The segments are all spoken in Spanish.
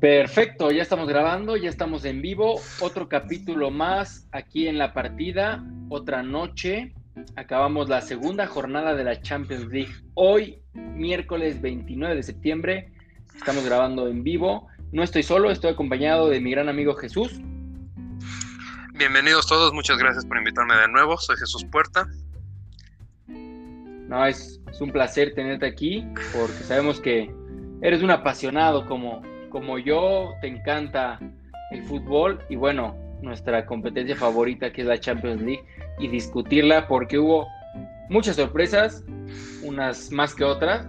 Perfecto, ya estamos grabando, ya estamos en vivo. Otro capítulo más aquí en la partida, otra noche. Acabamos la segunda jornada de la Champions League. Hoy, miércoles 29 de septiembre, estamos grabando en vivo. No estoy solo, estoy acompañado de mi gran amigo Jesús. Bienvenidos todos, muchas gracias por invitarme de nuevo. Soy Jesús Puerta. No, es, es un placer tenerte aquí porque sabemos que eres un apasionado como, como yo, te encanta el fútbol y bueno, nuestra competencia favorita que es la Champions League y discutirla porque hubo muchas sorpresas, unas más que otras.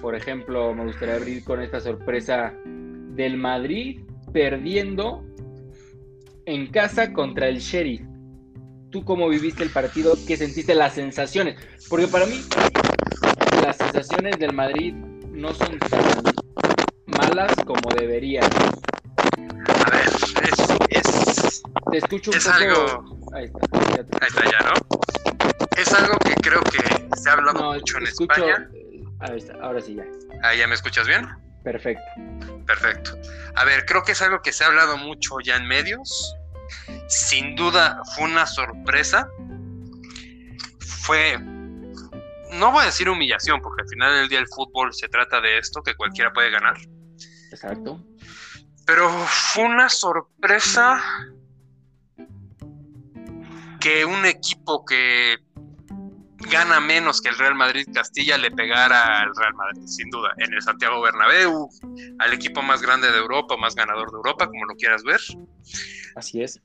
Por ejemplo, me gustaría abrir con esta sorpresa del Madrid perdiendo en casa contra el Sheriff. ¿Tú cómo viviste el partido? ¿Qué sentiste las sensaciones? Porque para mí las sensaciones del Madrid no son malas como deberían. A ver, es. es Te escucho un Es poco. algo- Ahí está. ya te- ahí está ya, ¿no? Es algo que creo que se ha hablado No, mucho en escucho- España. eh, Ahí está, ahora sí ya. Ahí ya me escuchas bien. Perfecto. Perfecto. A ver, creo que es algo que se ha hablado mucho ya en medios. Sin duda fue una sorpresa. Fue, no voy a decir humillación, porque al final del día el fútbol se trata de esto, que cualquiera puede ganar. Exacto. Pero fue una sorpresa que un equipo que gana menos que el Real Madrid Castilla le pegara al Real Madrid, sin duda, en el Santiago Bernabéu, al equipo más grande de Europa, más ganador de Europa, como lo quieras ver, Así es.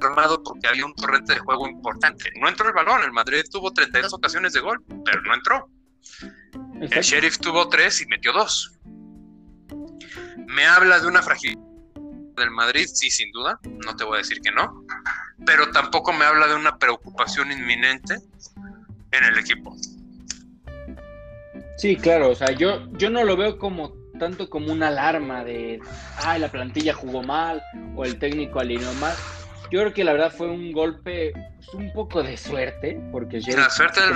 armado porque había un torrente de juego importante. No entró el balón, el Madrid tuvo 32 ocasiones de gol, pero no entró. El. Sheriff tuvo tres y metió dos. Me habla de una fragilidad del Madrid, sí, sin duda, no te voy a decir que no, pero tampoco me habla de una preocupación inminente en el equipo. Sí, claro, o sea, yo, yo no lo veo como tanto como una alarma de, ay, la plantilla jugó mal o el técnico alineó mal. Yo creo que la verdad fue un golpe, pues, un poco de suerte, porque La suerte, del-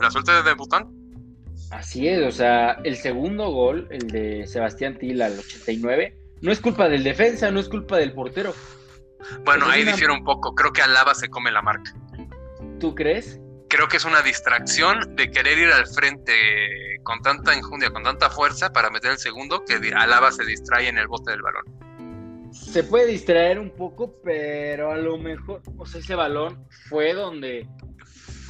la suerte de debutante. Así es, o sea, el segundo gol, el de Sebastián Tila al 89, no es culpa del defensa, no es culpa del portero. Bueno, Es ahí una- difiere un poco. Creo que Alaba se come la marca. ¿Tú crees? Creo que es una distracción de querer ir al frente con tanta injundia, con tanta fuerza para meter el segundo, que Alaba se distrae en el bote del balón. Se puede distraer un poco, pero a lo mejor, o sea, ese balón fue donde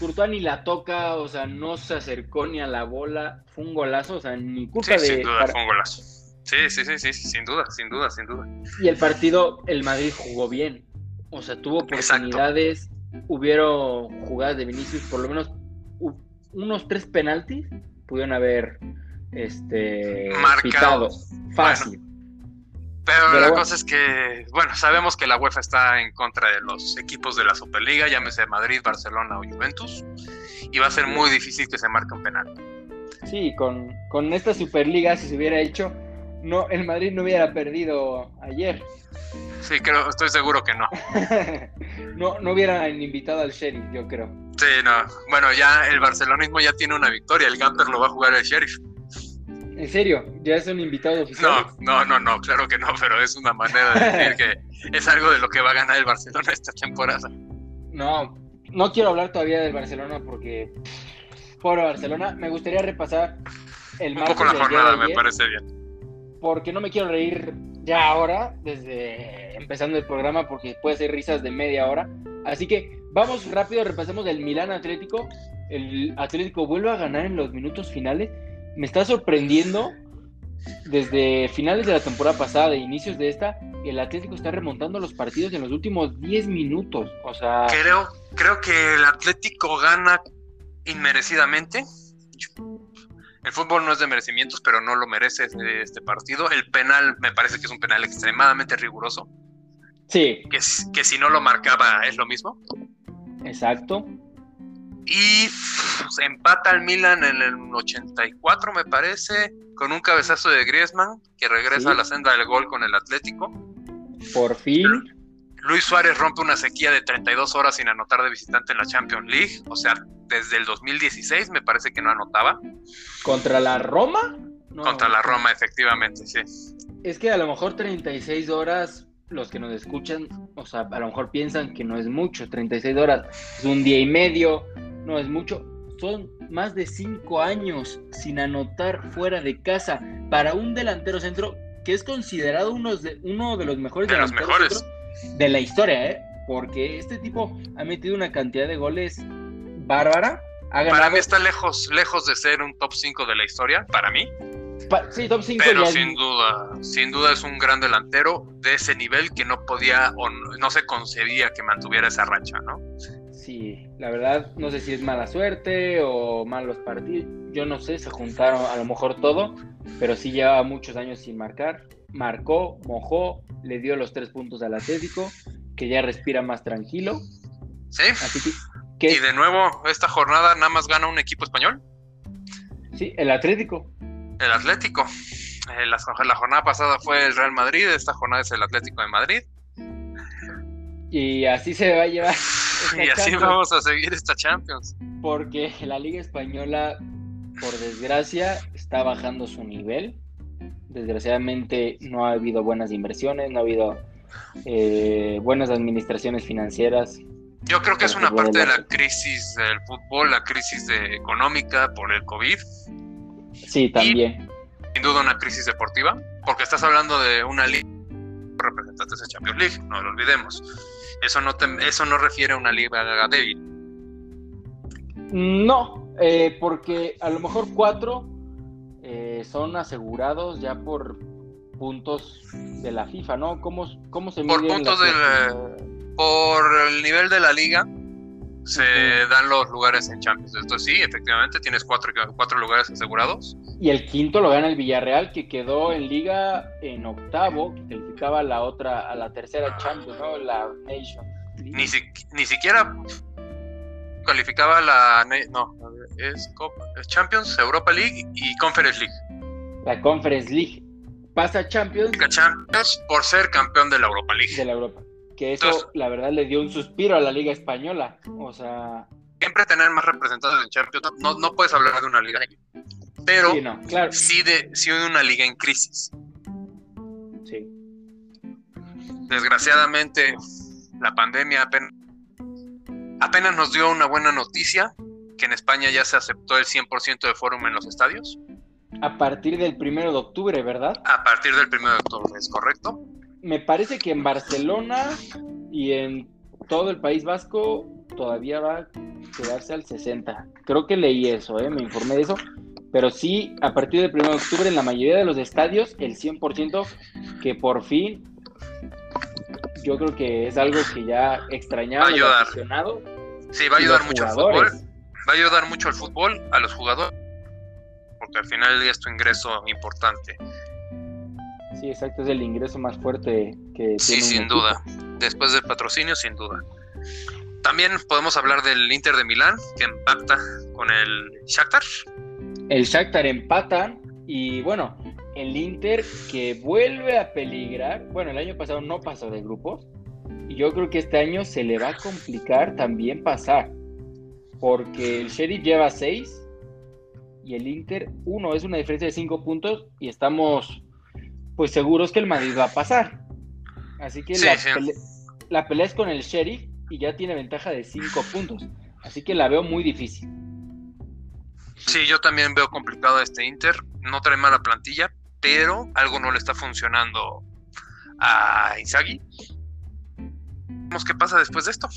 Courtois ni la toca, o sea, no se acercó ni a la bola, fue un golazo, o sea, ni culpa Sí, de... sin duda, para- fue un golazo. Sí, sí, sí, sí, sin duda, sin duda, sin duda. Y el partido, el Madrid jugó bien, o sea, tuvo Exacto. oportunidades, hubieron jugadas de Vinicius, por lo menos unos tres penaltis pudieron haber este, Marcado. pitado fácil. Pero, Pero la bueno. cosa es que, bueno, sabemos que la UEFA está en contra de los equipos de la Superliga, llámese Madrid, Barcelona o Juventus, y va a ser muy difícil que se marque un penal. Sí, con, con esta Superliga, si se hubiera hecho, no, el Madrid no hubiera perdido ayer. Sí, creo, estoy seguro que no. no, no hubieran invitado al Sheriff, yo creo. Sí, no. Bueno, ya el barcelonismo ya tiene una victoria, el Gamper lo va a jugar el Sheriff. En serio, ya es un invitado oficial. No, no, no, no, claro que no, pero es una manera de decir que es algo de lo que va a ganar el Barcelona esta temporada. No, no quiero hablar todavía del Barcelona porque pobre Barcelona. Me gustaría repasar el Un poco la jornada, me parece bien. Porque no me quiero reír ya ahora, desde empezando el programa, porque puede ser risas de media hora. Así que vamos rápido, repasemos el Milán Atlético. El Atlético vuelve a ganar en los minutos finales. Me está sorprendiendo desde finales de la temporada pasada, e inicios de esta, el Atlético está remontando los partidos en los últimos 10 minutos. O sea, Creo, creo que el Atlético gana inmerecidamente. El fútbol no es de merecimientos, pero no lo merece este, este partido. El penal me parece que es un penal extremadamente riguroso, sí, que, que si no lo marcaba es lo mismo. exacto. Y se empata el Milan en el 84, me parece, con un cabezazo de Griezmann, que regresa Sí. a la senda del gol con el Atlético. Por fin. Luis Suárez rompe una sequía de 32 horas sin anotar de visitante en la Champions League. O sea, desde el 2016 me parece que no anotaba. ¿Contra la Roma? No. Contra la Roma, efectivamente, sí. Es que a lo mejor 36 horas, los que nos escuchan, o sea, a lo mejor piensan que no es mucho, 36 horas, es un día y medio, no es mucho. Son más de 5 años sin anotar fuera de casa para un delantero centro que es considerado uno de, uno de los mejores de los mejores de la historia, ¿eh? Porque este tipo ha metido una cantidad de goles bárbara. Para mí está lejos, lejos de ser un top 5 de la historia, para mí. sí, top 5 Pero sin duda, sin duda es un gran delantero de ese nivel que no podía o no, se concebía que mantuviera esa racha, ¿no? Sí, la verdad, no sé si es mala suerte o malos partidos. Yo no sé, se juntaron a lo mejor todo, pero sí llevaba muchos años sin marcar. Marcó, mojó, le dio los tres puntos al Atlético, que ya respira más tranquilo. Sí. Y de nuevo, esta jornada nada más gana un equipo español. Sí, el Atlético. El Atlético. Eh, la, jornada pasada fue el Real Madrid, esta jornada es el Atlético de Madrid. Y así se va a llevar. Y así vamos a seguir esta Champions. Porque la Liga Española, por desgracia, está bajando su nivel. Desgraciadamente no ha habido buenas inversiones, no ha habido eh, buenas administraciones financieras yo creo que es una parte de la crisis del fútbol, la crisis de económica por el COVID. Sí, también. sin duda una crisis deportiva, porque estás hablando de una liga representantes de Champions League, no lo olvidemos. Eso no, eso no refiere a una liga débil. No, eh, porque a lo mejor cuatro eh, son asegurados ya por puntos de la FIFA, ¿no? ¿Cómo, cómo se Por puntos de por el nivel de la liga se dan los lugares en Champions. Entonces sí, efectivamente tienes cuatro, cuatro lugares asegurados. Y el quinto lo gana el Villarreal, que quedó en liga en octavo, que calificaba a la otra, a la tercera Champions, ¿no? La Nation. Ni, ni siquiera calificaba la no, es Champions, Europa League y Conference League. La Conference League. Pasa Champions. Champions por ser campeón de la Europa League. De la Europa que eso la verdad le dio un suspiro a la liga española. O sea... Siempre tener más representantes en Champions, no, no puedes hablar de una liga, pero sí, de, sí de una liga en crisis. Sí. Desgraciadamente, la pandemia apenas, apenas nos dio una buena noticia, que en España ya se aceptó el 100% de fórum en los estadios. A partir del primero de octubre, ¿verdad? A partir del primero de octubre, es correcto me parece que en Barcelona y en todo el País Vasco todavía va a quedarse al 60. Creo que leí eso, ¿eh? me informé de eso. Pero sí, a partir del 1 de octubre en la mayoría de los estadios, el 100% que por fin, yo creo que es algo que ya extrañaba. Ayudar. Sí, va a ayudar mucho al fútbol. Va a ayudar mucho al fútbol, a los jugadores, porque al final es tu ingreso importante. Sí, exacto, es el ingreso más fuerte que Sí, sin duda. Después del patrocinio, sin duda. También podemos hablar del Inter de Milán, que empata con el Shakhtar. El Shakhtar empata y bueno, el Inter que vuelve a peligrar. Bueno, el año pasado no pasó de grupos y yo creo que este año se le va a complicar también pasar, porque el Sheriff lleva seis y el Inter uno, es una diferencia de cinco puntos y estamos pues seguro es que el Madrid va a pasar. Así que la, Pelea, es con el Sheriff y ya tiene ventaja de 5 puntos. Así que la veo muy difícil. Sí, yo también veo complicado a este Inter. No trae mala plantilla, pero algo no le está funcionando a Inzaghi. Vemos qué pasa después de esto.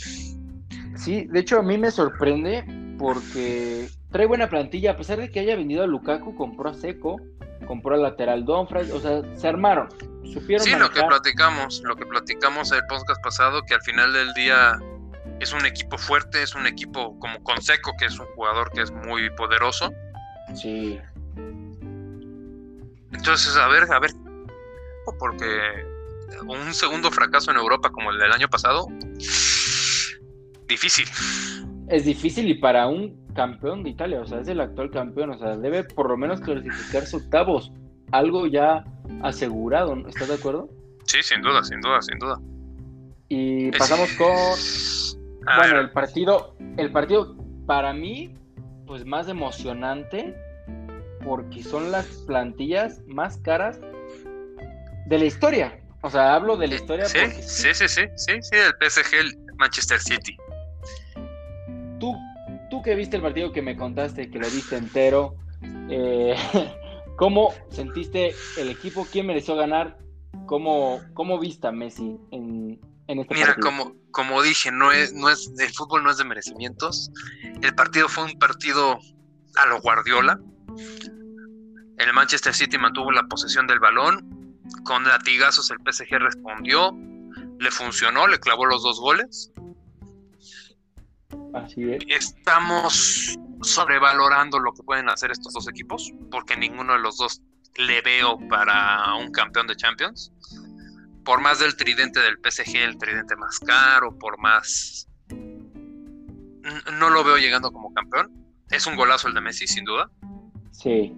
Sí, de hecho a mí me sorprende porque trae buena plantilla, a pesar de que haya vendido a Lukaku, compró a Seco, compró al lateral Donfray, o sea, se armaron, supieron. Sí, lo que platicamos, lo que platicamos el podcast pasado, que al final del día es un equipo fuerte, es un equipo como Conseco, que es un jugador que es muy poderoso. Sí. Entonces, a ver, a ver, porque un segundo fracaso en Europa como el del año pasado, difícil. Es difícil y para un campeón de Italia, o sea, es el actual campeón, o sea, debe por lo menos clasificarse octavos, algo ya asegurado, ¿estás de acuerdo? Sí, sin duda, sin duda, sin duda. Y pasamos con, bueno, el partido, el partido para mí, pues más emocionante, porque son las plantillas más caras de la historia. O sea, hablo de la historia. Sí, sí, sí, sí, sí, sí, el PSG, el Manchester City. Que viste el partido que me contaste, que lo viste entero, eh, ¿cómo sentiste el equipo? ¿Quién mereció ganar? ¿Cómo, cómo viste a Messi en, en este Mira, como, como dije, no es, no es, el fútbol no es de merecimientos. El partido fue un partido a lo Guardiola. El Manchester City mantuvo la posesión del balón. Con latigazos el PSG respondió. Le funcionó, le clavó los dos goles. Así es. Estamos sobrevalorando lo que pueden hacer estos dos equipos, porque ninguno de los dos le veo para un campeón de Champions. Por más del tridente del PSG, el tridente más caro, por más... No lo veo llegando como campeón. Es un golazo el de Messi, sin duda. Sí.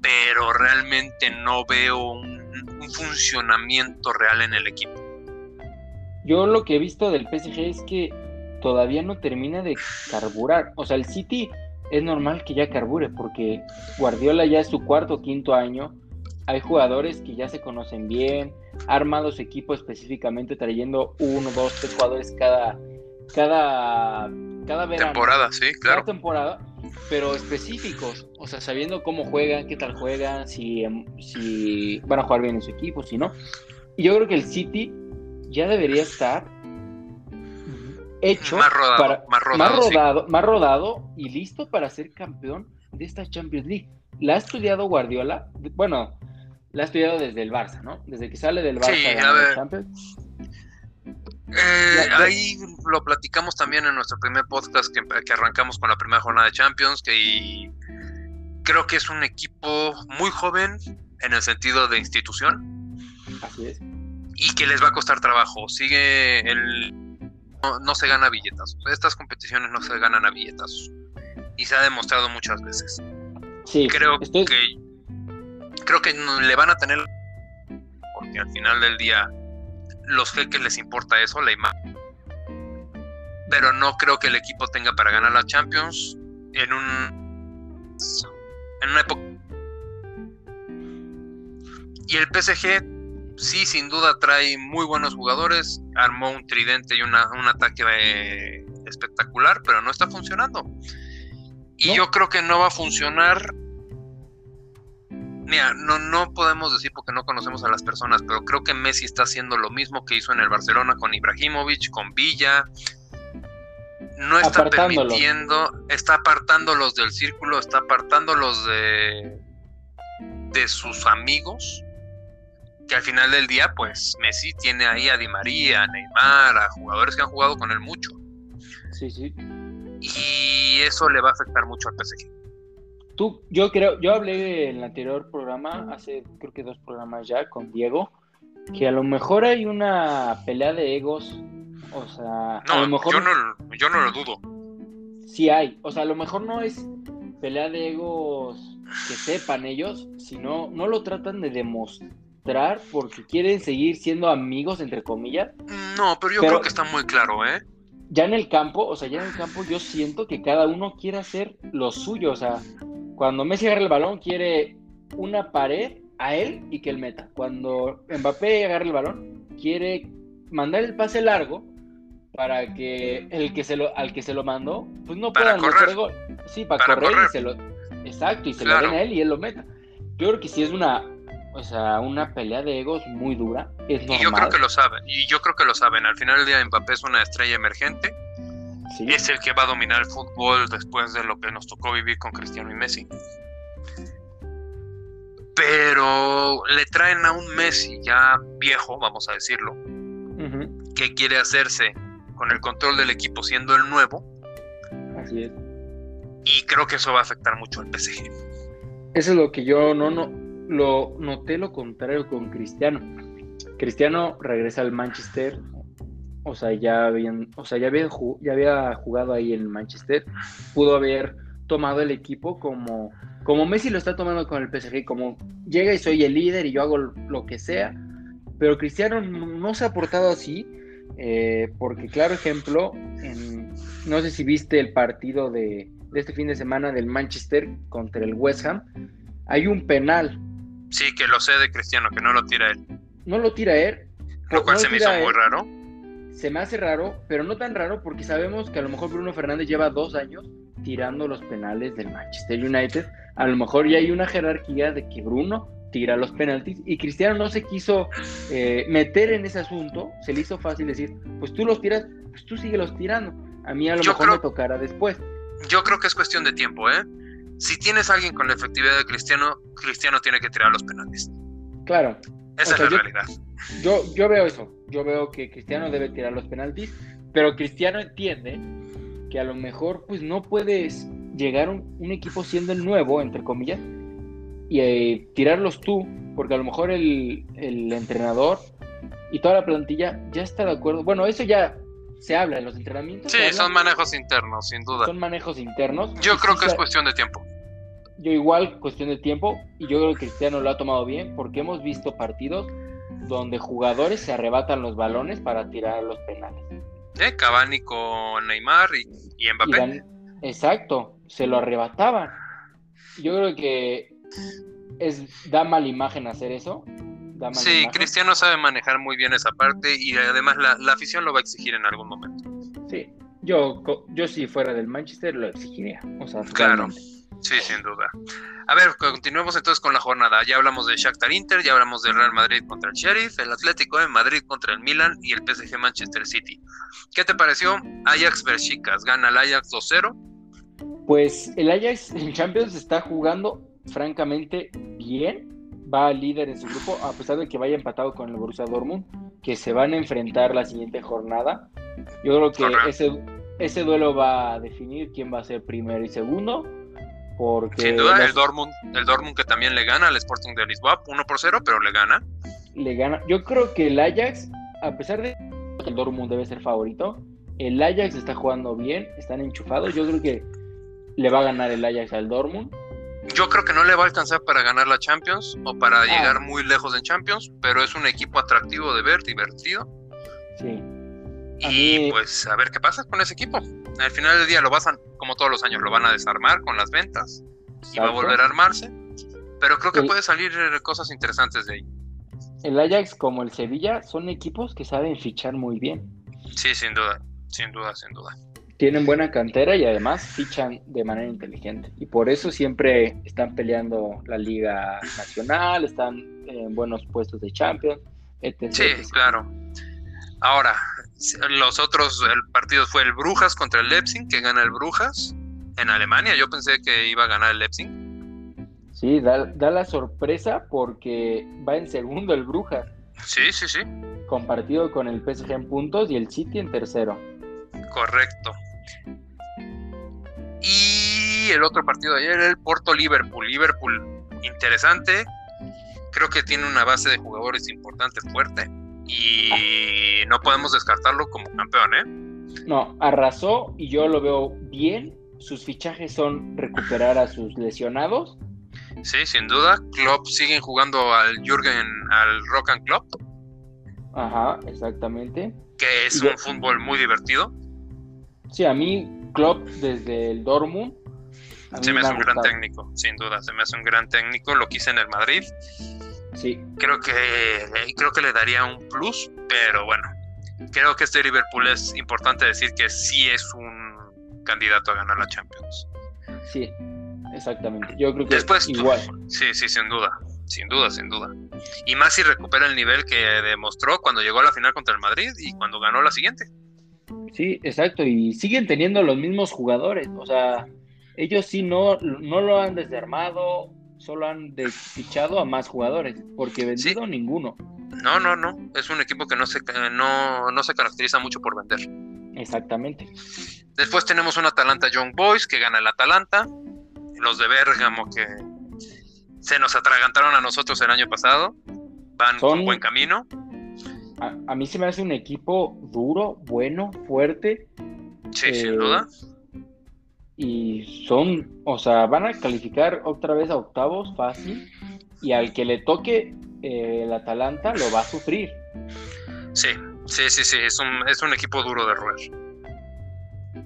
Pero realmente no veo un, un funcionamiento real en el equipo. Yo lo que he visto del PSG es que todavía no termina de carburar. O sea, el City es normal que ya carbure porque Guardiola ya es su cuarto o quinto año. Hay jugadores que ya se conocen bien, ha armado su equipo específicamente trayendo uno, dos, tres jugadores cada, cada, cada verano. Temporada, sí, claro. Cada temporada, pero específicos, o sea, sabiendo cómo juegan, qué tal juegan, si, em, si van a jugar bien en su equipo, si no. Y yo creo que el City ya debería estar hecho Más rodado, para, más rodado, más sí. rodado, más rodado y listo para ser campeón de esta Champions League. La ha estudiado Guardiola, bueno, la ha estudiado desde el Barça, ¿no? Desde que sale del Barça Sí, a ver. Champions. Eh, ahí lo platicamos también en nuestro primer podcast que, que arrancamos con la primera jornada de Champions, que y creo que es un equipo muy joven en el sentido de institución Así es. y que les va a costar trabajo. Sigue el... No, no se gana billetas. Estas competiciones no se ganan a billetas. Y se ha demostrado muchas veces. Sí, Creo estoy- que creo que le van a tener porque al final del día los jeques les importa eso, la imagen. Pero no creo que el equipo tenga para ganar la Champions en un en una época y el PSG sí sin duda trae muy buenos jugadores, armó un tridente y una- un ataque eh, espectacular, pero no está funcionando. Y No. yo creo que no va a funcionar Mira, no, no podemos decir porque no conocemos a las personas, pero creo que Messi está haciendo lo mismo que hizo en el Barcelona con Ibrahimovic, con Villa. No está permitiendo, está apartándolos del círculo, está apartándolos de, de sus amigos. Que al final del día, pues Messi tiene ahí a Di María, a Neymar, a jugadores que han jugado con él mucho. sí, sí. Y eso le va a afectar mucho al PSG. Tú, yo creo, yo hablé en el anterior programa, hace creo que dos programas ya, con Diego, que a lo mejor hay una pelea de egos, o sea, a lo No, mejor yo no, yo no lo dudo. sí hay, o sea, a lo mejor no es pelea de egos que sepan ellos, sino no lo tratan de demostrar porque quieren seguir siendo amigos, entre comillas. No, pero yo Pero- creo que está muy claro, ¿eh? Ya en el campo, o sea, ya en el campo yo siento que cada uno quiere hacer lo suyo, o sea, cuando Messi agarra el balón quiere una pared a él y que él meta. Cuando Mbappé agarra el balón quiere mandar el pase largo para que el que se lo al que se lo mandó pues no Para puedan correr. gol. Sí, para, Para correr, correr. y se lo exacto y se Claro. lo den a él y él lo meta. Yo creo que sí es una o sea, una pelea de egos muy dura, es normal. Y yo creo que lo saben. Y yo creo que lo saben. Al final del día Mbappé es una estrella emergente. Sí. Es el que va a dominar el fútbol después de lo que nos tocó vivir con Cristiano y Messi. Pero le traen a un Messi ya viejo, vamos a decirlo, que quiere hacerse con el control del equipo siendo el nuevo. Así es. Y creo que eso va a afectar mucho al PSG. Eso es lo que yo no, no lo noté lo contrario con Cristiano. Cristiano regresa al Manchester, o sea, ya habían, o sea, ya había, jugado ahí en Manchester, pudo haber tomado el equipo como, como Messi lo está tomando con el PSG, como llega y soy el líder y yo hago lo que sea, pero Cristiano no se ha portado así, eh, porque claro ejemplo, en- no sé si viste el partido de este fin de semana del Manchester contra el West Ham, hay un penal, Sí, que lo sé de Cristiano, que no lo tira él. no lo tira él. Lo cual se me hizo muy raro. Se me hace raro, pero no tan raro porque sabemos que a lo mejor Bruno Fernández lleva dos años tirando los penales del Manchester United. A lo mejor ya hay una jerarquía de que Bruno tira los penaltis y Cristiano no se quiso eh, meter en ese asunto, se le hizo fácil decir, pues tú los tiras, pues tú los tirando. A mí a lo mejor me tocará después. Yo creo que es cuestión de tiempo, ¿eh? Si tienes a alguien con la efectividad de Cristiano, Cristiano tiene que tirar los penaltis. Claro. Esa es la realidad. Yo, yo veo eso. Yo veo que Cristiano debe tirar los penaltis, pero Cristiano entiende que a lo mejor pues no puedes llegar un, un equipo siendo el nuevo, entre comillas, y eh, tirarlos tú, porque a lo mejor el, el, entrenador y toda la plantilla ya está de acuerdo. Bueno, eso ya se habla en los entrenamientos. Sí, son manejos internos, sin duda. Son manejos internos. Yo creo que es cuestión de tiempo. Yo igual, cuestión de tiempo, y yo creo que Cristiano lo ha tomado bien, porque hemos visto partidos donde jugadores se arrebatan los balones para tirar los penales. ¿Eh? Cavani con Neymar y, Mbappé. exacto, se lo arrebataban. Yo creo que es da mala imagen hacer eso. sí, Cristiano sabe manejar muy bien esa parte y además la, afición lo va a exigir en algún momento. Sí, yo, yo si fuera del Manchester lo exigiría. O sea, claro. Sí, sin duda. A ver, continuemos entonces con la jornada. Ya hablamos de Shakhtar Inter, ya hablamos del Real Madrid contra el Sheriff, el Atlético de Madrid contra el Milan y el PSG Manchester City. ¿Qué te pareció? Ajax Chicas, ¿Gana el Ajax 2-0? Pues el Ajax en Champions está jugando francamente bien. Va líder en su grupo, a pesar de que vaya empatado con el Borussia Dortmund, que se van a enfrentar la siguiente jornada. Yo creo que ese, ese duelo va a definir quién va a ser primero y segundo porque Sin duda, el, Dortmund, el Dortmund que también le gana al Sporting de Lisboa, 1 por 0, pero le gana. Le gana. Yo creo que el Ajax, a pesar de que el Dortmund debe ser favorito, el Ajax está jugando bien, están enchufados. Yo creo que le va a ganar el Ajax al Dortmund. Yo creo que no le va a alcanzar para ganar la Champions o para ah. llegar muy lejos en Champions, pero es un equipo atractivo de ver, divertido. Sí. Y pues a ver qué pasa con ese equipo. Al final del día lo vas a, como todos los años, lo van a desarmar con las ventas y va a volver a armarse. Pero creo que puede salir cosas interesantes de ahí. El Ajax como el Sevilla son equipos que saben fichar muy bien. Sí, sin duda, sin duda, sin duda. Tienen buena cantera y además fichan de manera inteligente. Y por eso siempre están peleando la Liga Nacional, están en buenos puestos de Champions, etc. Sí, claro. Ahora, los otros el partido fue el Brujas contra el Leipzig, que gana el Brujas en Alemania. Yo pensé que iba a ganar el Leipzig. Sí, da, la sorpresa porque va en segundo el Brujas. Sí, sí, sí. Compartido con el PSG en puntos y el City en tercero. Correcto. Y el otro partido de ayer, el Porto-Liverpool. Liverpool, interesante. Creo que tiene una base de jugadores importante, fuerte y no podemos descartarlo como campeón, ¿eh? No, arrasó y yo lo veo bien. Sus fichajes son recuperar a sus lesionados. Sí, sin duda. Klopp siguen jugando al Jürgen, al Rock and Klopp. Ajá, exactamente. Que es un fútbol muy divertido. Sí, a mí Klopp desde el Dortmund. Se me hace un gran técnico, sin duda. Se me hace un gran técnico. Lo quise en el Madrid Sí. Creo que, creo que le daría un plus, pero bueno, creo que este Liverpool es importante decir que sí es un candidato a ganar la Champions. Sí, exactamente. Yo creo que Después, igual. Sí, sí, sin duda. Sin duda, sin duda. Y más si recupera el nivel que demostró cuando llegó a la final contra el Madrid y cuando ganó la siguiente. Sí, exacto. Y siguen teniendo los mismos jugadores. O sea, ellos sí no, no lo han desarmado solo han fichado a más jugadores, porque vendido ninguno. No, no, no. Es un equipo que no se, no, no se caracteriza mucho por vender. Exactamente. Después tenemos un Atalanta Young Boys que gana el Atalanta. Los de Bérgamo que se nos atragantaron a nosotros el año pasado. Van con buen camino. A, a, mí se me hace un equipo duro, bueno, fuerte. Sí, sin duda y son, o sea, van a calificar otra vez a octavos fácil y al que le toque eh, el Atalanta lo va a sufrir. Sí, sí, sí, sí, es un, es un equipo duro de roer.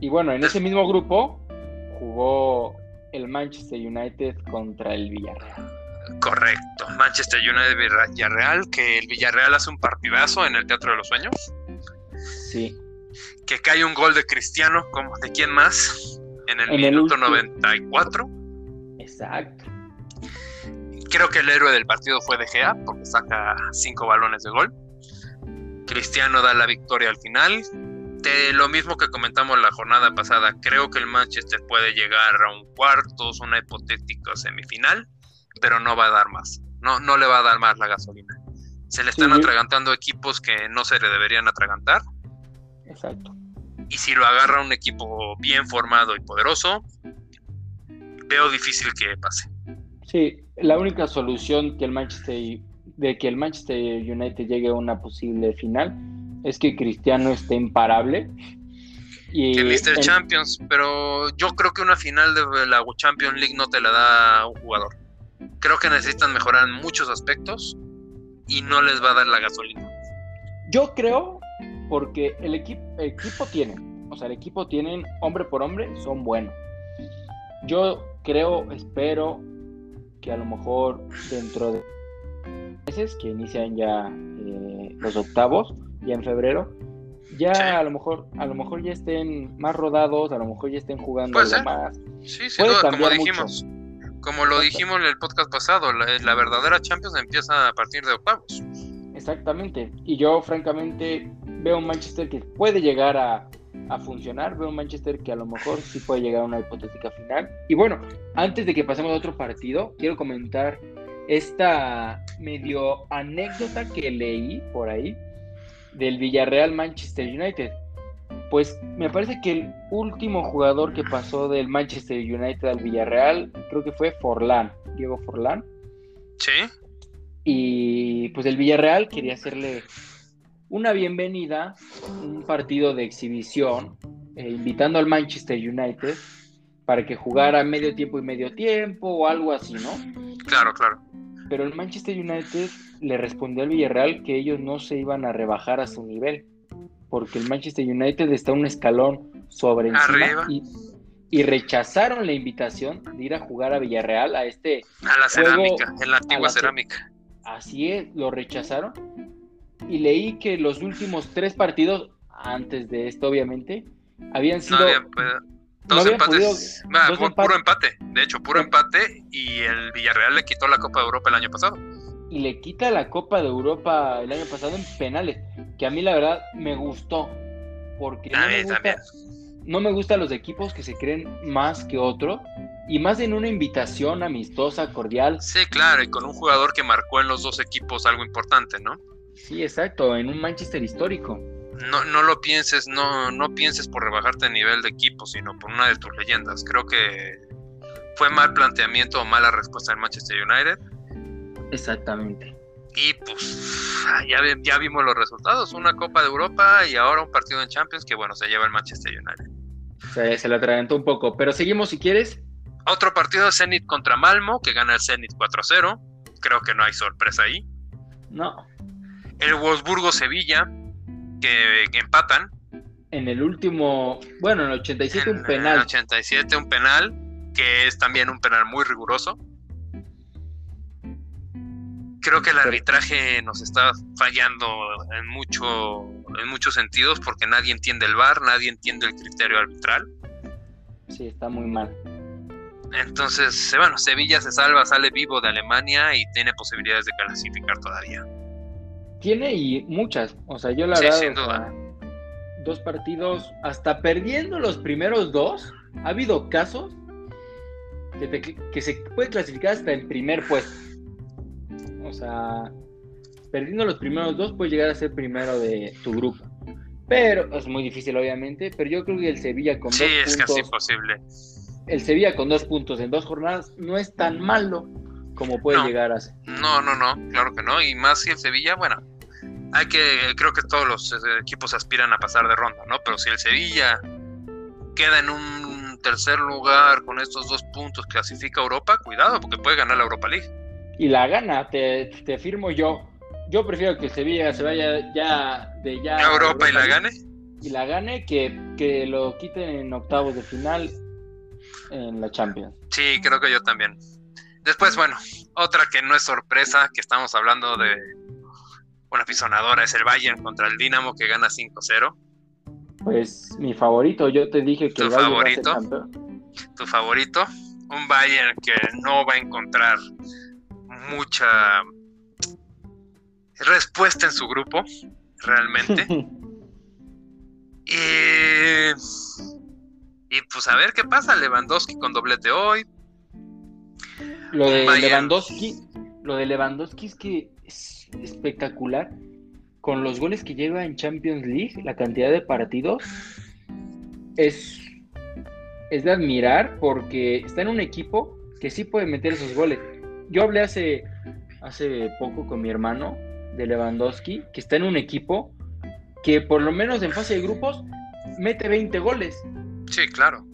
Y bueno, en ese mismo grupo jugó el Manchester United contra el Villarreal. Correcto. Manchester United Villarreal, que el Villarreal hace un partidazo en el Teatro de los Sueños. Sí. Que cae un gol de Cristiano, como ¿de quién más? En el minuto 94. Exacto. Creo que el héroe del partido fue De Gea, porque saca cinco balones de gol. Cristiano da la victoria al final. De lo mismo que comentamos la jornada pasada, creo que el Manchester puede llegar a un cuartos, una hipotética semifinal, pero no va a dar más. No, no le va a dar más la gasolina. Se le están atragantando equipos que no se le deberían atragantar. Exacto. Y si lo agarra un equipo bien formado y poderoso, veo difícil que pase. Sí, la única solución que el Manchester de que el Manchester United llegue a una posible final es que Cristiano esté imparable. Y que Mr. Champions, pero yo creo que una final de la Champions League no te la da un jugador. Creo que necesitan mejorar en muchos aspectos y no les va a dar la gasolina. Yo creo porque el equipo, equipo tienen, o sea, el equipo tienen hombre por hombre, son buenos. Yo creo, espero que a lo mejor dentro de meses que inician ya eh, los octavos, ya en febrero, ya a lo mejor a lo mejor ya estén más rodados, a lo mejor ya estén jugando algo más. Sí, sí, como dijimos. Como lo dijimos en el podcast pasado, la, verdadera Champions empieza a partir de octavos. Exactamente. Y yo francamente veo un Manchester que puede llegar a, a funcionar, veo un Manchester que a lo mejor sí puede llegar a una hipotética final. Y bueno, antes de que pasemos a otro partido, quiero comentar esta medio anécdota que leí por ahí del Villarreal Manchester United. Pues me parece que el último jugador que pasó del Manchester United al Villarreal creo que fue Forlán, Diego Forlán. Sí. Y pues el Villarreal quería hacerle una bienvenida, un partido de exhibición, eh, invitando al Manchester United para que jugara medio tiempo y medio tiempo o algo así, ¿no? Claro, claro. Pero el Manchester United le respondió al Villarreal que ellos no se iban a rebajar a su nivel, porque el Manchester United está un escalón sobre encima y, y, rechazaron la invitación de ir a jugar a Villarreal a este a la cerámica, en la antigua cerámica. Así es, lo rechazaron y leí que los últimos tres partidos antes de esto, obviamente, habían sido Dos empates. puro empate. De hecho, puro empate. Y el Villarreal le quitó la Copa de Europa el año pasado. Y le quita la Copa de Europa el año pasado en penales. Que a mí la verdad me gustó. Porque no, me gusta, no me gustan los equipos que se creen más que otros. Y más en una invitación amistosa, cordial. Sí, claro. Y con un jugador que marcó en los dos equipos algo importante, ¿no? Sí, exacto. En un Manchester histórico no, no lo pienses, no, no pienses por rebajarte a nivel de equipo, sino por una de tus leyendas. Creo que fue mal planteamiento o mala respuesta del Manchester United. Exactamente. Y pues ya, ya vimos los resultados, una Copa de Europa y ahora un partido en Champions que bueno, se lleva el Manchester United. Se, se lo atragantó un poco, pero seguimos si quieres. Otro partido Zenit contra Malmo, que gana el Zenit 4-0. Creo que no hay sorpresa ahí. No. El Wolfsburgo-Sevilla, que, empatan. En el último, bueno, en el 87 un penal. En el 87 un penal, que es también un penal muy riguroso. Creo que el arbitraje nos está fallando en, mucho, en muchos sentidos porque nadie entiende el VAR, nadie entiende el criterio arbitral. Sí, está muy mal. Entonces, bueno, Sevilla se salva, sale vivo de Alemania y tiene posibilidades de clasificar todavía. Tiene y muchas. O sea, yo la verdad. dos partidos, hasta perdiendo los primeros dos, ha habido casos que, se puede clasificar hasta el primer puesto. O sea, perdiendo los primeros dos, puedes llegar a ser primero de tu grupo. Pero es muy difícil, obviamente. Pero yo creo que el Sevilla con dos puntos. Sí, es casi imposible. El Sevilla con dos puntos en dos jornadas no es tan malo como puede llegar a ser. No, no, no, claro que no. Y más si el Sevilla, bueno, hay que, creo que todos los eh, equipos aspiran a pasar de ronda, ¿no? Pero si el Sevilla queda en un tercer lugar con estos dos puntos, clasifica Europa, cuidado, porque puede ganar la Europa League. Y la gana, te, te afirmo yo. Yo prefiero que Sevilla se vaya ya de ya. ¿A Europa, y la gane? Y la gane que, que lo quiten en octavos de final en la Champions. Sí, creo que yo también. Después, bueno, Otra que no es sorpresa, que estamos hablando de una pisonadora, es el Bayern contra el Dinamo que gana 5-0. Pues mi favorito, yo te dije que ¿Tu el Bayern favorito? va a ser campeón. tu favorito. Un Bayern que no va a encontrar mucha respuesta en su grupo, realmente. y, y pues a ver qué pasa. Lewandowski con doblete hoy. Lo de Bayern. Lewandowski, lo de Lewandowski es que es espectacular. Con los goles que lleva en Champions League, la cantidad de partidos es, es de admirar porque está en un equipo que sí puede meter esos goles. Yo hablé hace, hace poco con mi hermano de Lewandowski, que está en un equipo que por lo menos en fase de grupos mete 20 goles. Sí, claro.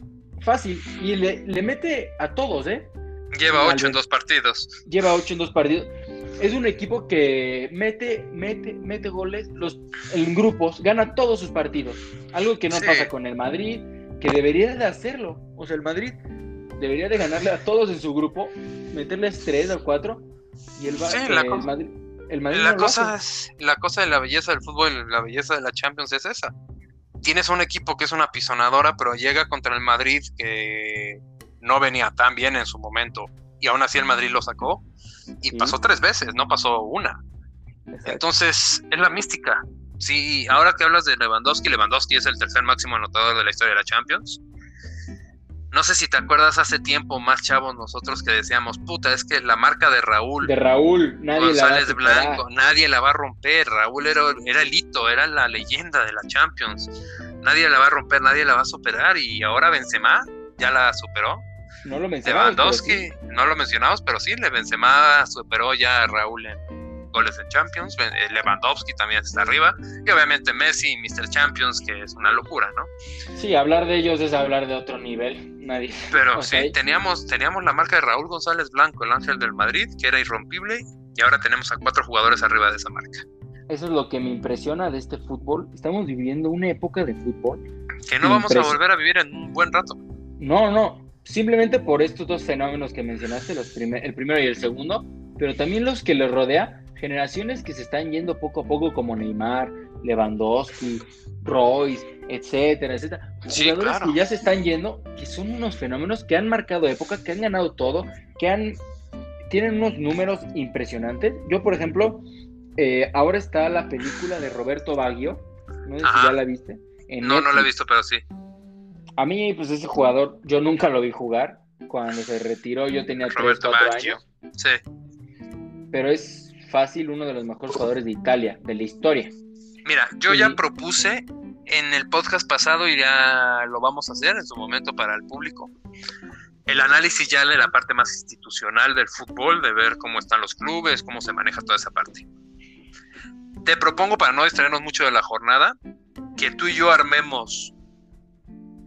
Fácil. Y le, le mete a todos, ¿eh? Lleva. 8 en dos partidos. lleva 8 en dos partidos. Es un equipo que mete, mete, mete goles los, en grupos, gana todos sus partidos. Algo que no Sí. pasa con el Madrid, que debería de hacerlo. O sea, el Madrid debería de ganarle a todos en su grupo, meterles 3 o 4. Y el, Sí, la el Madrid, el Madrid La no cosa, es, la cosa de la belleza del fútbol, la belleza de la Champions es esa. Tienes un equipo que es una pisonadora, pero llega contra el Madrid que no venía tan bien en su momento. Y aún así el Madrid lo sacó. Y pasó tres veces, no pasó una. Exacto. Entonces, es la mística. Sí, ahora que hablas de Lewandowski, Lewandowski es el tercer máximo anotador de la historia de la Champions. No sé si te acuerdas hace tiempo, más chavos nosotros que decíamos, puta, es que la marca de Raúl, De Raúl, nadie la va a González. Blanco, nadie la va a romper. Raúl era, era el hito, era la leyenda de la Champions. Nadie la va a romper, nadie la va a superar. Y ahora Benzema ya la superó. No lo mencionamos. Lewandowski, sí. no lo mencionamos, pero sí, le Benzema superó ya a Raúl en goles en Champions. Eh, Lewandowski también está arriba. Y obviamente Messi, Mr. Champions, que es una locura, ¿no? Sí, hablar de ellos es hablar de otro nivel. Nadie. Pero sí, teníamos, teníamos la marca de Raúl González Blanco, el ángel del Madrid, que era irrompible. Y ahora tenemos a cuatro jugadores arriba de esa marca. Eso es lo que me impresiona de este fútbol. Estamos viviendo una época de fútbol Que no vamos a volver a vivir en un buen rato. No, no, simplemente por estos dos fenómenos que mencionaste, los primer- el primero y el segundo, pero también los que les rodea, generaciones que se están yendo poco a poco como Neymar, Lewandowski, Royce, etcétera, etcétera. Sí, Jugadores claro. que ya se están yendo, que son unos fenómenos que han marcado época, que han ganado todo, que han tienen unos números impresionantes. Yo, por ejemplo, eh, ahora está la película de Roberto Baggio, no sé si ya la viste. en No, no lo he visto, pero sí. A mí, pues ese jugador, yo nunca lo vi jugar. Cuando se retiró, yo tenía 3, Roberto 4 Baggio. años. Sí. Pero es fácil uno de los mejores jugadores de Italia, de la historia. Mira, yo ya propuse en el podcast pasado y ya lo vamos a hacer en su momento para el público. El análisis ya de la parte más institucional del fútbol, de ver cómo están los clubes, cómo se maneja toda esa parte. Te propongo, para no distraernos mucho de la jornada, que tú y yo armemos,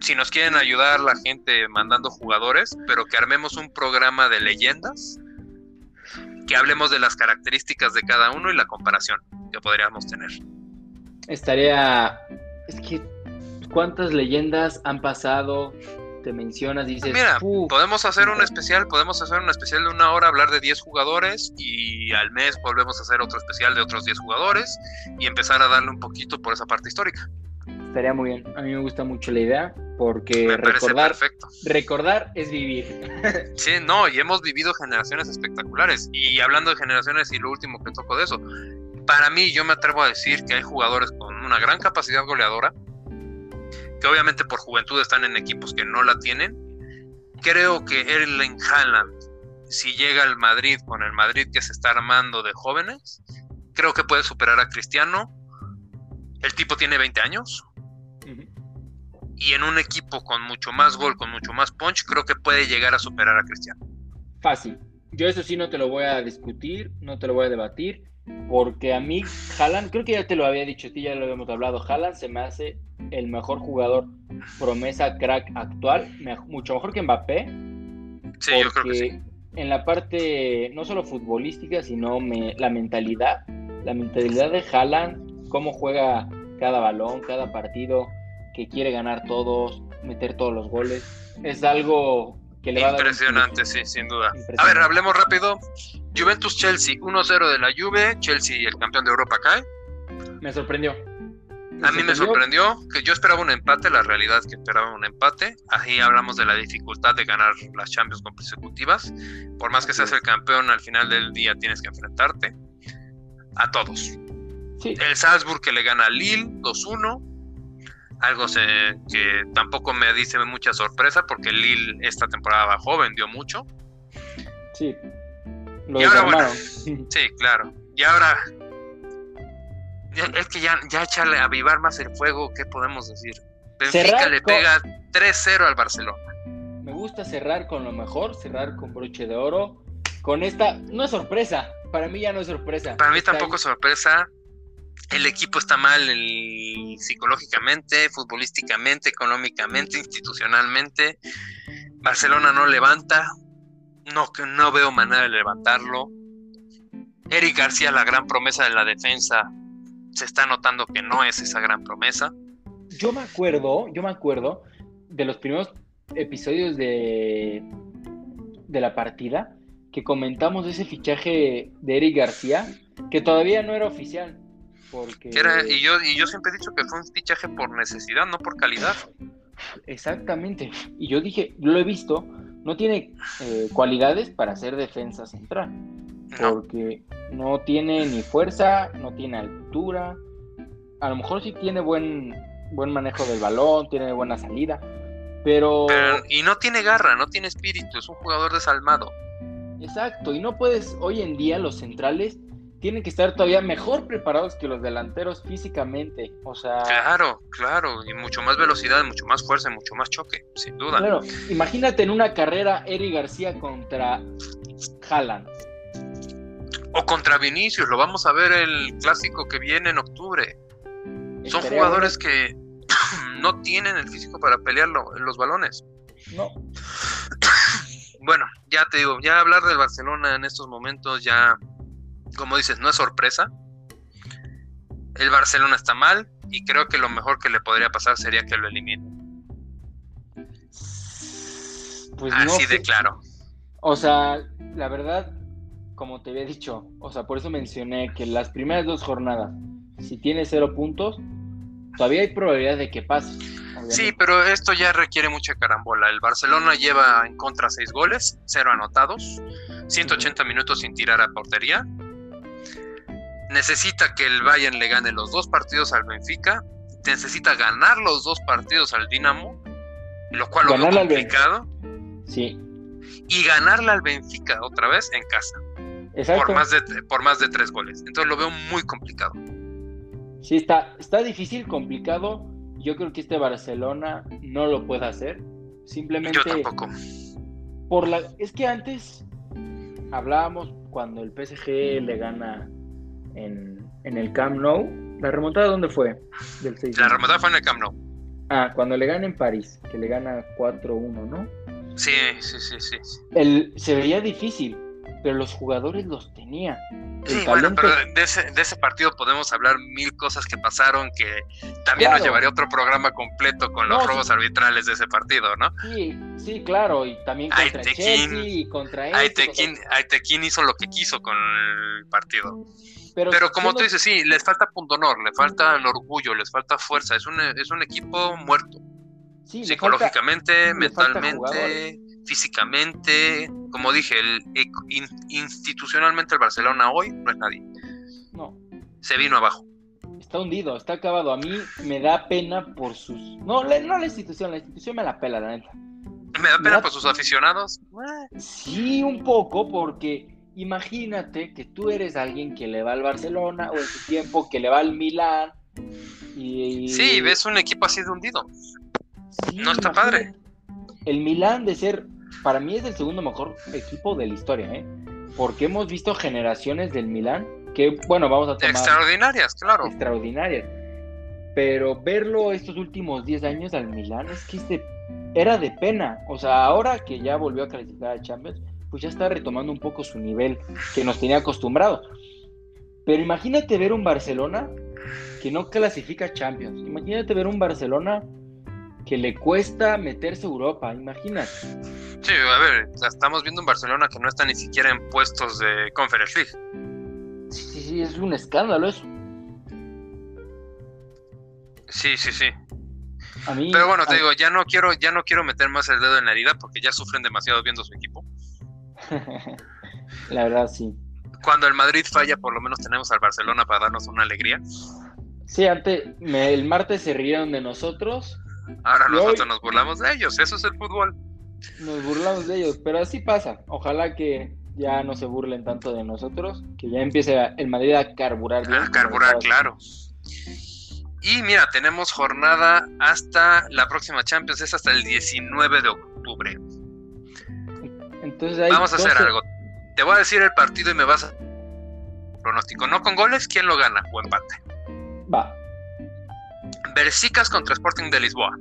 si nos quieren ayudar la gente mandando jugadores, pero que armemos un programa de leyendas, que hablemos de las características de cada uno y la comparación que podríamos tener. Estaría. Es que. ¿Cuántas leyendas han pasado? Te mencionas, dices. Mira. Podemos hacer un especial, podemos hacer un especial de una hora, hablar de 10 jugadores y al mes volvemos a hacer otro especial de otros 10 jugadores y empezar a darle un poquito por esa parte histórica. Estaría muy bien. A mí me gusta mucho la idea porque Me recordar, perfecto. recordar es vivir. Sí, no, y hemos vivido generaciones espectaculares. Y hablando de generaciones y lo último que toco de eso, para mí yo me atrevo a decir que hay jugadores con una gran capacidad goleadora, que obviamente por juventud están en equipos que no la tienen. Creo que Erling Haaland, si llega al Madrid con el Madrid que se está armando de jóvenes, creo que puede superar a Cristiano. El tipo tiene 20 años, Ujú. Y en un equipo con mucho más gol, con mucho más punch, creo que puede llegar a superar a Cristiano. Fácil. Yo eso sí no te lo voy a discutir, no te lo voy a debatir, porque a mí Haaland, creo que ya te lo había dicho, a ti ya lo habíamos hablado, Haaland se me hace el mejor jugador promesa crack actual, mucho mejor que Mbappé, Sí, yo creo que sí. en la parte no solo futbolística, sino me- la mentalidad, la mentalidad de Haaland, cómo juega cada balón, cada partido, que quiere ganar todos, meter todos los goles, es algo que le va a dar Impresionante, sí, sin duda. A ver, Impresionante. hablemos rápido Juventus-Chelsea, 1-0 de la Juve, Chelsea el campeón de Europa cae. Me sorprendió. A mí me sorprendió que yo esperaba un empate, la realidad es que esperaba un empate. Ahí hablamos de la dificultad de ganar las Champions consecutivas. Por más que seas el campeón, al final del día tienes que enfrentarte a todos. El Salzburg que le gana al Lille 2-1. Algo que tampoco me dice mucha sorpresa porque Lille esta temporada bajó, vendió mucho. Sí. Lo y ahora, sí, claro. Y ahora es que ya, ya echarle a avivar más el fuego, ¿qué podemos decir? Benfica le pega 3-0 al Barcelona. Me gusta cerrar con lo mejor, cerrar con broche de oro. Con esta, no es sorpresa, para mí ya no es sorpresa. Para mí tampoco es sorpresa. El equipo está mal psicológicamente, futbolísticamente, económicamente, institucionalmente. Barcelona no levanta, no, no veo manera de levantarlo. Eric García, la gran promesa de la defensa, se está notando que no es esa gran promesa. Yo me acuerdo, yo me acuerdo de los primeros episodios de, de la partida que comentamos ese fichaje de Eric García, que todavía no era oficial. Porque... y, yo, y yo siempre he dicho que fue un fichaje por necesidad, no por calidad. Exactamente. Y yo dije, lo he visto, no tiene eh, cualidades para ser defensa central. Porque no tiene ni fuerza, no tiene altura. A lo mejor sí tiene buen, buen manejo del balón, tiene buena salida. Pero... Y no tiene garra, no tiene espíritu, es un jugador desalmado. Exacto, y no puedes, hoy en día los centrales tienen que estar todavía mejor preparados que los delanteros físicamente. O sea. Claro, claro, y mucho más velocidad, mucho más fuerza, mucho más choque, sin duda. Claro, imagínate en una carrera Eric García contra Haaland. O contra Vinicius, lo vamos a ver el clásico que viene en octubre. Son jugadores que no tienen el físico para pelear los balones. No. Bueno, ya te digo, ya hablar del Barcelona en estos momentos ya, como dices, no es sorpresa. El Barcelona está mal y creo que lo mejor que le podría pasar sería que lo elimine. Pues Así de claro. O sea, la verdad, como te había dicho, o sea, por eso mencioné que las primeras dos jornadas, si tiene cero puntos, todavía hay probabilidad de que pase. Sí, pero esto ya requiere mucha carambola. El Barcelona lleva en contra seis goles, cero anotados, 180 minutos sin tirar a portería. Necesita que el Bayern le gane los dos partidos al Benfica. Necesita ganar los dos partidos al Dinamo, lo cual lo veo complicado. Sí. Y ganarle al Benfica otra vez en casa. Por más, de, por más de tres goles. Entonces lo veo muy complicado. Sí, está, está difícil, complicado. Yo creo que este Barcelona no lo puede hacer. Simplemente. Yo tampoco. Por la, es que antes hablábamos cuando el PSG le gana en, el Camp Nou. ¿La remontada dónde fue? Del la remontada fue en el Camp Nou. Ah, cuando le gana en París, que le gana 4-1, ¿no? Sí, sí, sí, sí. El, se veía difícil, pero los jugadores los tenía. Sí, bueno, pero de ese, de ese, partido podemos hablar mil cosas que pasaron que también nos llevaría otro programa completo con los robos arbitrales de ese partido, ¿no? Sí, sí, claro, y también contra Chelsea y contra él. Aitekin, hizo lo que quiso con el partido. Pero, como tú dices, sí, les falta punto honor, le falta el orgullo, les falta fuerza, es un, es un equipo muerto. Psicológicamente, mentalmente físicamente, como dije, el, institucionalmente el Barcelona hoy no es nadie. No. Se vino abajo. Está hundido, está acabado. A mí me da pena por sus... No, no la institución, la institución me la pela, la neta. ¿Me da pena por sus aficionados? Sí, un poco, porque imagínate que tú eres alguien que le va al Barcelona o en su tiempo que le va al Milán. Y... Sí, ves un equipo así de hundido. no está padre. El Milán de ser para mí es el segundo mejor equipo de la historia, ¿eh? Porque hemos visto generaciones del Milán que, bueno, vamos a tomar... Extraordinarias, claro. Extraordinarias. Pero verlo estos últimos 10 años al Milán es que era de pena. O sea, ahora que ya volvió a calificar a Champions, pues ya está retomando un poco su nivel que nos tenía acostumbrados. Pero imagínate ver un Barcelona que no clasifica Champions. Imagínate ver un Barcelona que le cuesta meterse a Europa, imagínate. Sí, a ver, estamos viendo un Barcelona que no está ni siquiera en puestos de Conference League. Sí, sí, sí, es un escándalo eso. Sí, sí, sí. A mí, Pero bueno, te a- digo, ya no quiero, ya no quiero meter más el dedo en la herida porque ya sufren demasiado viendo su equipo. la verdad sí. Cuando el Madrid falla, por lo menos tenemos al Barcelona para darnos una alegría. Sí, antes, me- el martes se rieron de nosotros, Ahora nosotros hoy- nos burlamos de ellos, eso es el fútbol. nos burlamos de ellos, pero así pasa. Ojalá que ya no se burlen tanto de nosotros, que ya empiece el Madrid a carburar bien. A carburar, claro. Y mira, tenemos jornada hasta la próxima Champions, es hasta el 19 de octubre. Entonces Vamos a hacer 12 algo. Te voy a decir el partido y me vas a... Pronóstico, no con goles, ¿quién lo gana? O empate. Va, Bersicas contra Sporting de Lisboa.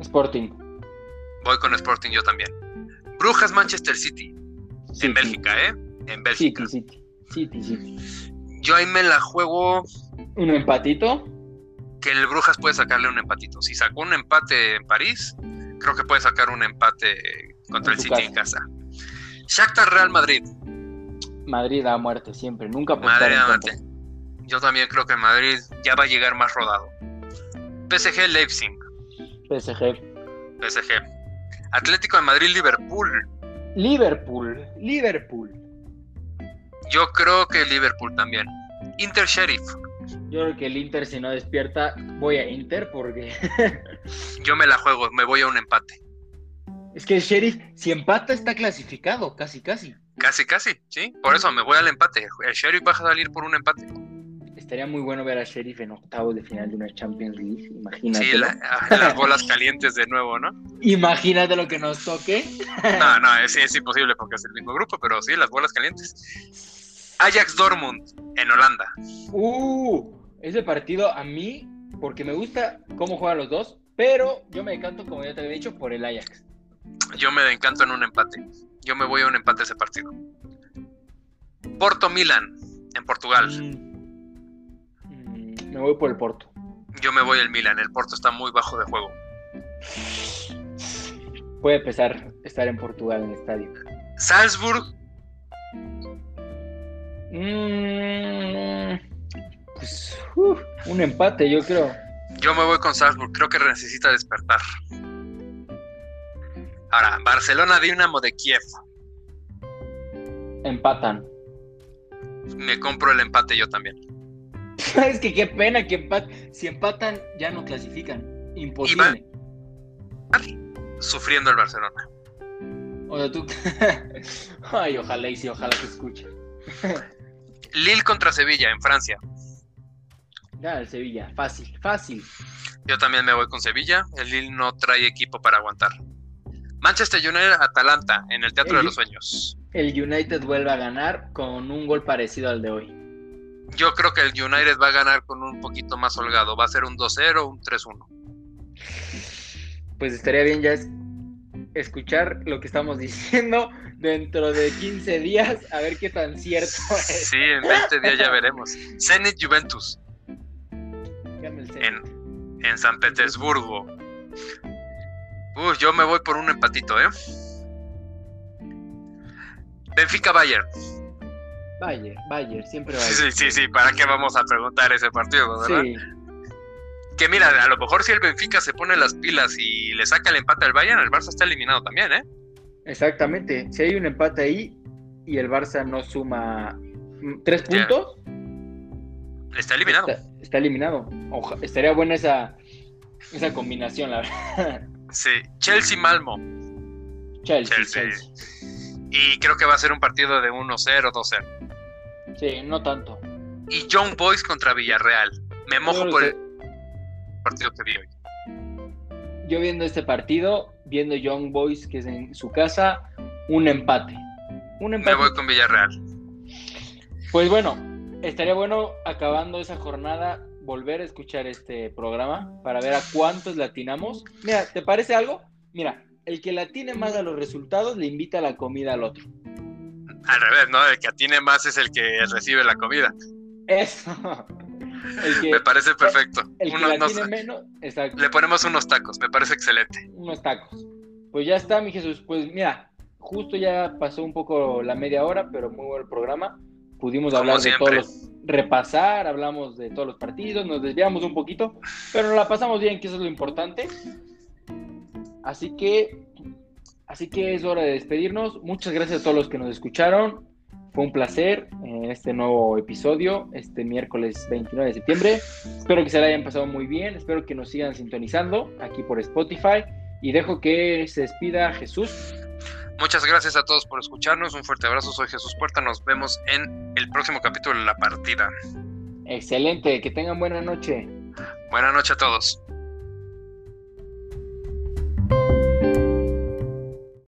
Sporting. Voy con Sporting yo también. Brujas Manchester City. City. En Bélgica, ¿eh? En Bélgica. City, City. City, City. Yo ahí me la juego Un empatito. que el Brujas puede sacarle un empatito. Si sacó un empate en París, creo que puede sacar un empate contra En el City en casa. Shakhtar Real Madrid. Madrid a muerte siempre, nunca Madrid a muerte. Yo también creo que Madrid ya va a llegar más rodado. PSG Leipzig. PSG. PSG. Atlético de Madrid Liverpool. Liverpool, Liverpool. Yo creo que Liverpool también. Inter Sheriff. Yo creo que el Inter si no despierta, voy a Inter porque Yo me la juego, me voy a un empate. es que el Sheriff si empata está clasificado, casi casi. Casi, casi, ¿sí? Por eso me voy al empate. El Sheriff va a salir por un empate. Estaría muy bueno ver a Sheriff en octavos de final de una Champions League, imagínate. Sí, la- las bolas calientes de nuevo, ¿no? Imagínate lo que nos toque. No, no, es, es imposible porque es el mismo grupo, pero sí, las bolas calientes. Ajax Dortmund en Holanda. Uh, ese partido a mí, porque me gusta cómo juegan los dos, pero yo me decanto, como ya te había dicho, por el Ajax. Yo me encanto en un empate. Yo me voy a un empate ese partido. Porto Milan en Portugal. Mm, me voy por el Porto. Yo me voy al Milan. El Porto está muy bajo de juego. Puede pesar estar en Portugal en el estadio. Salzburg. Mm, pues, uf, un empate, yo creo. Yo me voy con Salzburg. Creo que necesita despertar. Ahora, Barcelona Dinamo de Kiev. Empatan. Me compro el empate yo también. es que qué pena que empatan. Si empatan, ya no clasifican. Imposible. Sufriendo el Barcelona. O sea, tú. Ay, ojalá y sí, ojalá que escuche. Lille contra Sevilla en Francia. Ya, el Sevilla. Fácil, fácil. Yo también me voy con Sevilla. El Lille no trae equipo para aguantar. Manchester United Atalanta en el Teatro de los Sueños. El United vuelve a ganar con un gol parecido al de hoy. Yo creo que el United va a ganar con un poquito más holgado. Va a ser un 2-0 un 3-1. Pues estaría bien ya es- escuchar lo que estamos diciendo dentro de 15 días, a ver qué tan cierto es. Sí, en 20 días ya veremos. Zenit Juventus. En, en San Petersburgo. Uy, yo me voy por un empatito, ¿eh? Benfica Bayern. Bayer, Bayer, siempre Sí, Bayer. sí, sí, sí. ¿Para qué vamos a preguntar ese partido, verdad? Sí, Que mira, a lo mejor si el Benfica se pone las pilas y le saca el empate al Bayern, el Barça está eliminado también, ¿eh? exactamente. Si hay un empate ahí y el Barça no suma mm, tres puntos, Está eliminado. está, está eliminado. Oja- estaría buena esa, esa combinación, la verdad. Sí. Chelsea Malmo. Chelsea, Chelsea. Chelsea. Y creo que va a ser un partido de 1-0, 2-0. Sí, no tanto. Y Young Boys contra Villarreal. Me mojo por el partido que vi hoy. Yo viendo este partido, viendo Young Boys, que es en su casa, un empate. Un Me empate. voy con Villarreal. Pues bueno, estaría bueno acabando esa jornada volver a escuchar este programa para ver a cuántos latinamos. Mira, ¿te parece algo? Mira, el que latine más a los resultados le invita a la comida al otro. Al revés, ¿no? El que atine más es el que recibe la comida. Eso. me parece perfecto. El que tiene menos, exacto. Le ponemos unos tacos, me parece excelente. Unos tacos. Pues ya está, mi Jesús. Pues mira, justo ya pasó un poco la media hora, pero muy buen programa. Pudimos hablar de todos los, repasar, hablamos de todos los partidos, nos desviamos un poquito, pero nos la pasamos bien, que eso es lo importante. Así que, así que es hora de despedirnos. Muchas gracias a todos los que nos escucharon. Fue un placer en este nuevo episodio, este miércoles 29 de septiembre. Espero que se la hayan pasado muy bien, espero que nos sigan sintonizando aquí por Spotify y dejo que se despida Jesús. Muchas gracias a todos por escucharnos, un fuerte abrazo, soy Jesús Puerta, nos vemos en el próximo capítulo de La Partida. Excelente, que tengan buena noche. Buena noche a todos.